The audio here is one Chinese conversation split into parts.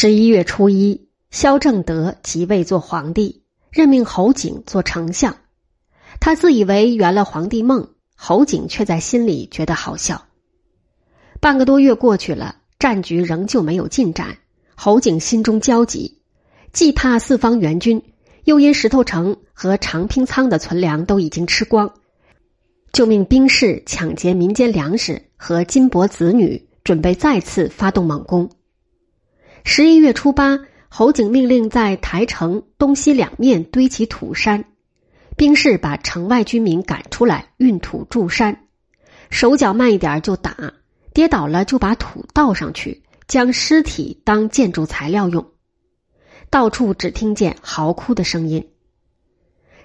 十一月初一，萧正德即位做皇帝，任命侯景做丞相。他自以为圆了皇帝梦，侯景却在心里觉得好笑。半个多月过去了，战局仍旧没有进展，侯景心中焦急，既怕四方援军，又因石头城和长平仓的存粮都已经吃光，就命兵士抢劫民间粮食和金帛子女，准备再次发动猛攻。十一月初八，侯景命令在台城东西两面堆起土山，兵士把城外居民赶出来运土筑山，手脚慢一点就打，跌倒了就把土倒上去，将尸体当建筑材料用。到处只听见嚎哭的声音。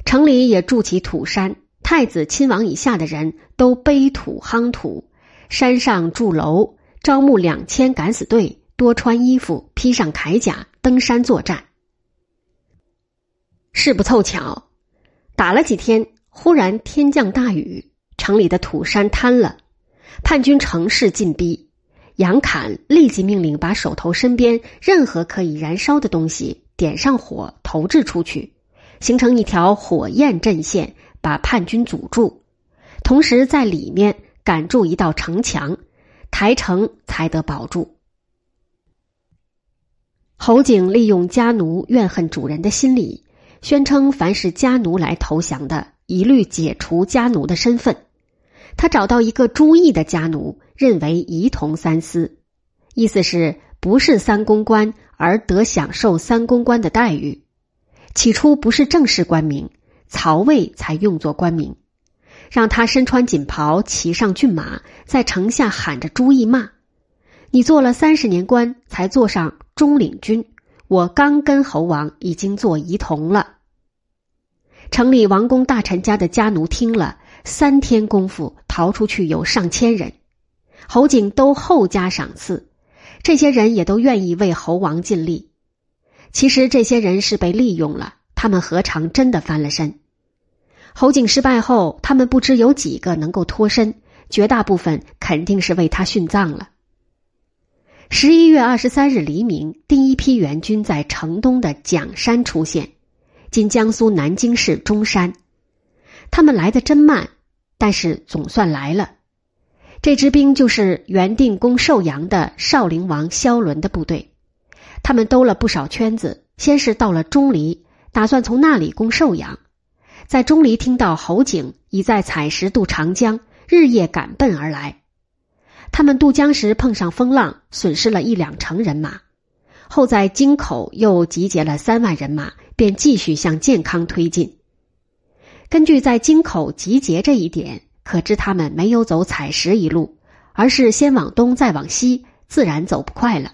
城里也筑起土山，太子亲王以下的人都背土夯土，山上筑楼，招募两千敢死队。多穿衣服，披上铠甲，登山作战。事不凑巧，打了几天，忽然天降大雨，城里的土山坍了，叛军乘势进逼。杨侃立即命令把手头身边任何可以燃烧的东西点上火，投掷出去，形成一条火焰阵线，把叛军阻住。同时在里面赶筑一道城墙，台城才得保住。侯景利用家奴怨恨主人的心理，宣称凡是家奴来投降的，一律解除家奴的身份。他找到一个朱毅的家奴，认为仪同三司，意思是不是三公官而得享受三公官的待遇。起初不是正式官名，曹魏才用作官名，让他身穿锦袍，骑上骏马，在城下喊着朱毅骂。你做了三十年官，才坐上中领军。我刚跟侯王已经做仪同了。城里王公大臣家的家奴听了，三天功夫逃出去有上千人。侯景都厚加赏赐，这些人也都愿意为侯王尽力。其实这些人是被利用了，他们何尝真的翻了身？侯景失败后，他们不知有几个能够脱身，绝大部分肯定是为他殉葬了。十一月二十三日黎明，第一批援军在城东的蒋山出现，今江苏南京市中山。他们来的真慢，但是总算来了。这支兵就是原定攻寿阳的少陵王萧伦的部队。他们兜了不少圈子，先是到了钟离，打算从那里攻寿阳。在钟离听到侯景已在采石渡长江，日夜赶奔而来。他们渡江时碰上风浪，损失了一两成人马。后在京口又集结了三万人马，便继续向健康推进。根据在京口集结这一点，可知他们没有走采石一路，而是先往东再往西，自然走不快了。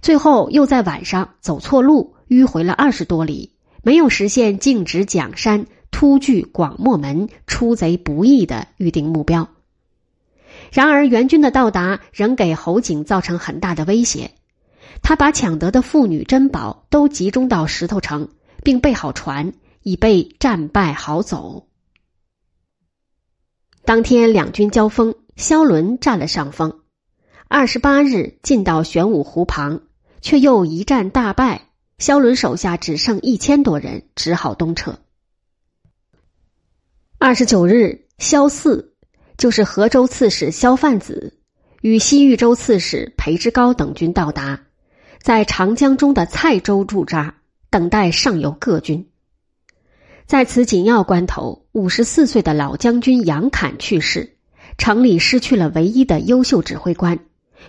最后又在晚上走错路，迂回了二十多里，没有实现径直蒋山、突据广漠门、出贼不易的预定目标。然而，援军的到达仍给侯景造成很大的威胁。他把抢得的妇女珍宝都集中到石头城，并备好船，以备战败好走。当天两军交锋，萧伦占了上风。二十八日进到玄武湖旁，却又一战大败。萧伦手下只剩一千多人，只好东撤。二十九日，萧四。就是河州刺史萧范子与西域州刺史裴之高等军到达，在长江中的蔡州驻扎，等待上游各军。在此紧要关头，五十四岁的老将军杨侃去世，城里失去了唯一的优秀指挥官，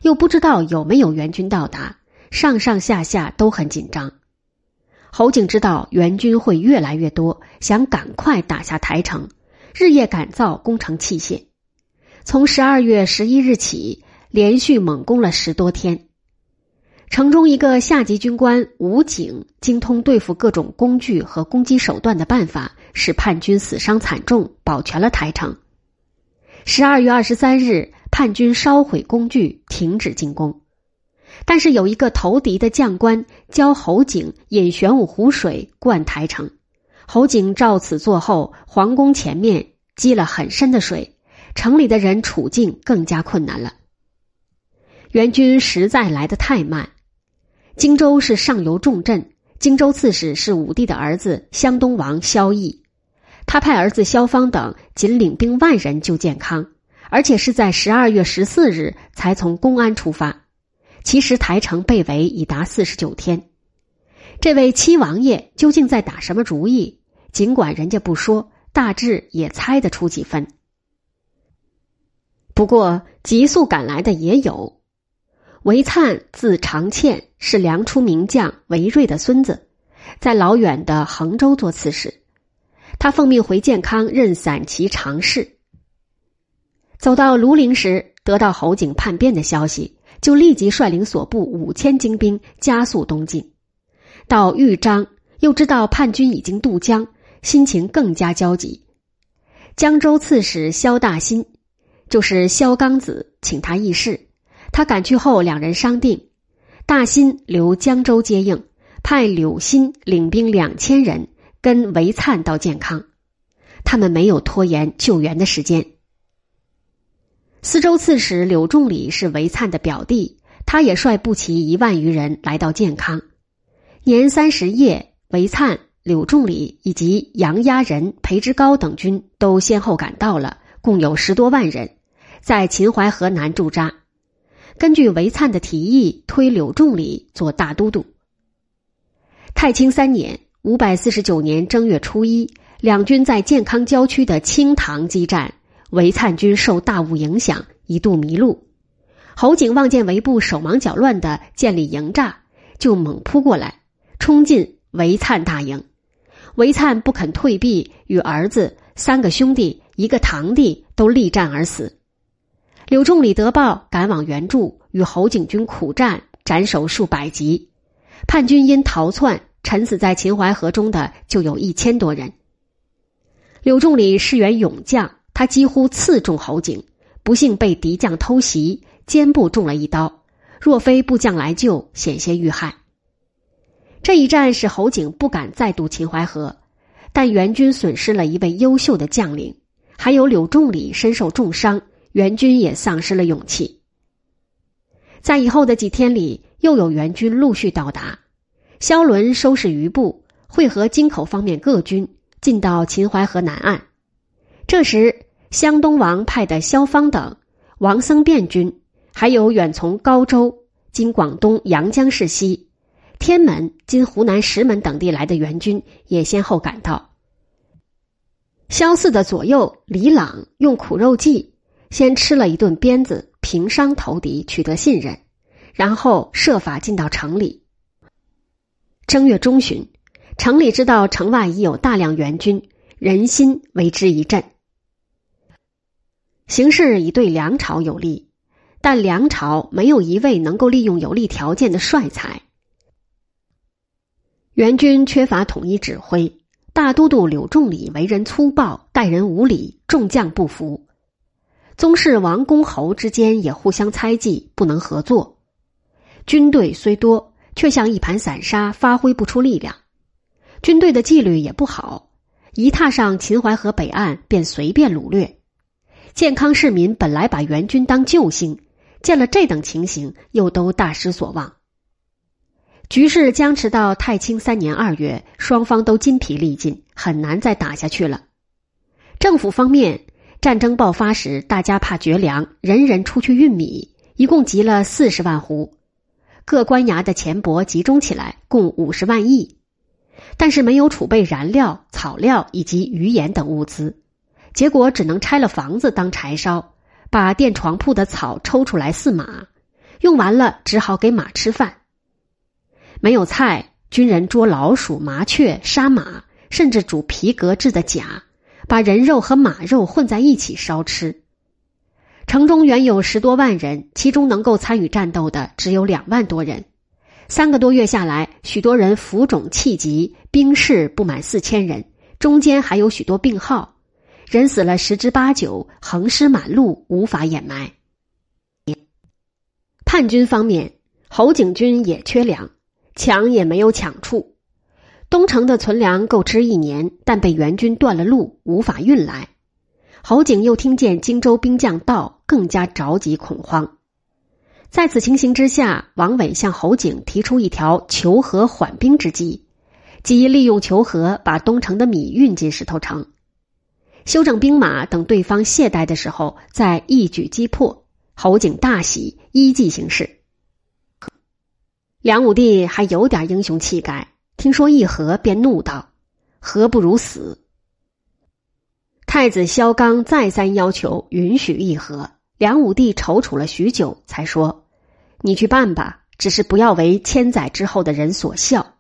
又不知道有没有援军到达，上上下下都很紧张。侯景知道援军会越来越多，想赶快打下台城，日夜赶造攻城器械。从十二月十一日起，连续猛攻了十多天。城中一个下级军官吴景精通对付各种工具和攻击手段的办法，使叛军死伤惨重，保全了台城。十二月二十三日，叛军烧毁工具，停止进攻。但是有一个投敌的将官教侯景引玄武湖水灌台城，侯景照此做后，皇宫前面积了很深的水。城里的人处境更加困难了。援军实在来得太慢，荆州是上游重镇，荆州刺史是武帝的儿子湘东王萧绎，他派儿子萧方等仅领兵万人救建康，而且是在十二月十四日才从公安出发。其实台城被围已达四十九天，这位七王爷究竟在打什么主意？尽管人家不说，大致也猜得出几分。不过急速赶来的也有，韦灿字长倩，是梁初名将韦睿的孙子，在老远的衡州做刺史。他奉命回建康任散骑常侍。走到庐陵时，得到侯景叛变的消息。就立即率领所部五千精兵加速东进，到豫章又知道叛军已经渡江，心情更加焦急。江州刺史萧大新，就是萧刚子，请他议事。他赶去后，两人商定：大新留江州接应，派柳新领兵两千人跟韦灿到建康。他们没有拖延救援的时间。司州刺史柳仲礼是韦灿的表弟，他也率步骑一万余人来到建康。年三十夜，韦灿、柳仲礼以及杨押人裴之高等军都先后赶到了，共有十多万人，在秦淮河南驻扎。根据韦灿的提议，推柳仲礼做大都督。太清三年（五百四十九年正月初一），两军在建康郊区的清塘激战。韦灿军受大雾影响，一度迷路。侯景望见韦部手忙脚乱的建立营栅，就猛扑过来，冲进韦灿大营。韦灿不肯退避，与儿子、三个兄弟、一个堂弟都力战而死。柳仲礼得报，赶往援助，与侯景军苦战，斩首数百级。叛军因逃窜，沉死在秦淮河中的就有一千多人。柳仲礼是员勇将。他几乎刺中侯景，不幸被敌将偷袭，肩部中了一刀。若非部将来救，险些遇害。这一战使侯景不敢再渡秦淮河，但援军损失了一位优秀的将领，还有柳仲礼身受重伤，援军也丧失了勇气。在以后的几天里，又有援军陆续到达。萧伦收拾余部，会合京口方面各军，进到秦淮河南岸。这时。湘东王派的萧方等、王僧辩军，还有远从高州（今广东阳江市西）、天门（今湖南石门）等地来的援军，也先后赶到。萧四的左右李朗用苦肉计，先吃了一顿鞭子，平伤投敌，取得信任，然后设法进到城里。正月中旬，城里知道城外已有大量援军，人心为之一振。形势已对梁朝有利，但梁朝没有一位能够利用有利条件的帅才。援军缺乏统一指挥，大都督柳仲礼为人粗暴，待人无礼，众将不服。宗室王公侯之间也互相猜忌，不能合作。军队虽多，却像一盘散沙，发挥不出力量。军队的纪律也不好，一踏上秦淮河北岸，便随便掳掠。健康市民本来把援军当救星，见了这等情形，又都大失所望。局势僵持到太清三年二月，双方都筋疲力尽，很难再打下去了。政府方面，战争爆发时，大家怕绝粮，人人出去运米，一共集了四十万斛。各官衙的钱帛集中起来，共五十万亿，但是没有储备燃料、草料以及鱼盐等物资。结果只能拆了房子当柴烧，把垫床铺的草抽出来饲马，用完了只好给马吃饭。没有菜，军人捉老鼠、麻雀、杀马，甚至煮皮革制的甲，把人肉和马肉混在一起烧吃。城中原有十多万人，其中能够参与战斗的只有两万多人。三个多月下来，许多人浮肿气急，兵士不满四千人，中间还有许多病号。人死了十之八九，横尸满路，无法掩埋。叛军方面，侯景军也缺粮，抢也没有抢处。东城的存粮够吃一年，但被援军断了路，无法运来。侯景又听见荆州兵将到，更加着急恐慌。在此情形之下，王伟向侯景提出一条求和缓兵之计，即利用求和把东城的米运进石头城，休整兵马，等对方懈怠的时候再一举击破。侯景大喜，依计行事。梁武帝还有点英雄气概，听说议和，便怒道：“和不如死。”太子萧纲再三要求允许议和，梁武帝踌躇了许久，才说：“你去办吧，只是不要为千载之后的人所笑。”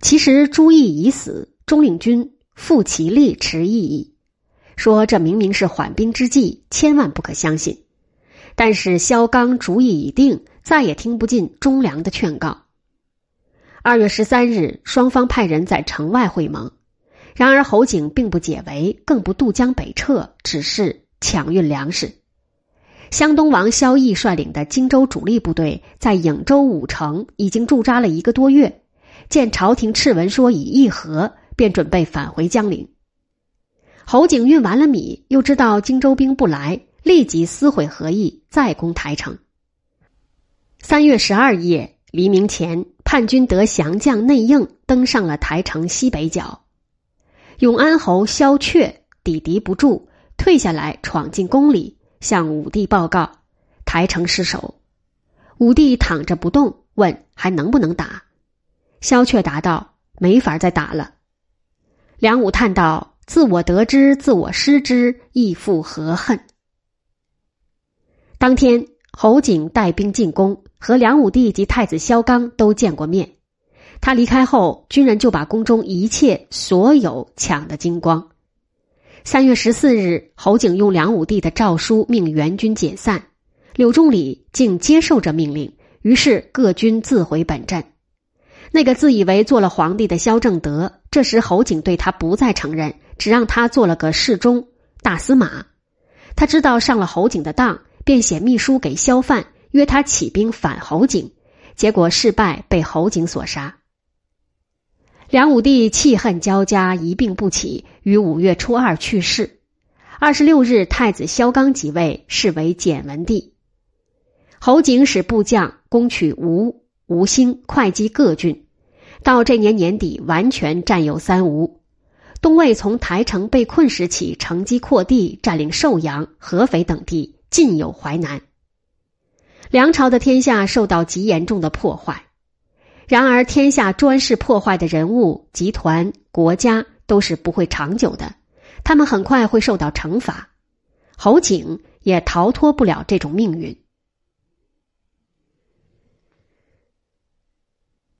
其实朱毅已死，中领军傅其力持异议，说这明明是缓兵之计，千万不可相信。但是萧纲主意已定，再也听不进忠良的劝告。二月十三日，双方派人在城外会盟。然而侯景并不解围，更不渡江北撤，只是抢运粮食。湘东王萧绎率领的荆州主力部队在颍州武城已经驻扎了一个多月，见朝廷敕文说已议和，便准备返回江陵。侯景运完了米，又知道荆州兵不来，立即撕毁和议，再攻台城。三月十二夜黎明前，叛军得降将内应登上了台城西北角。永安侯萧阙抵敌不住，退下来闯进宫里，向武帝报告台城失守。武帝躺着不动，问还能不能打？萧阙答道：“没法再打了。”梁武叹道：“自我得之，自我失之，亦复何恨？”当天，侯景带兵进宫，和梁武帝及太子萧纲都见过面。他离开后，军人就把宫中一切所有抢得精光。三月十四日，侯景用梁武帝的诏书命援军解散，柳仲礼竟接受这命令，于是各军自回本镇。那个自以为做了皇帝的萧正德，这时侯景对他不再承认，只让他做了个侍中、大司马。他知道上了侯景的当，便写密书给萧范，约他起兵反侯景，结果事败，被侯景所杀。梁武帝气恨交加，一病不起，于五月初二去世。二十六日，太子萧纲即位，是为简文帝。侯景使部将攻取吴、吴兴、会稽各郡，到这年年底，完全占有三吴。东魏从台城被困时起，乘机扩地，占领寿阳、合肥等地，尽有淮南。梁朝的天下受到极严重的破坏。然而，天下专事破坏的人物、集团、国家都是不会长久的，他们很快会受到惩罚。侯景也逃脱不了这种命运。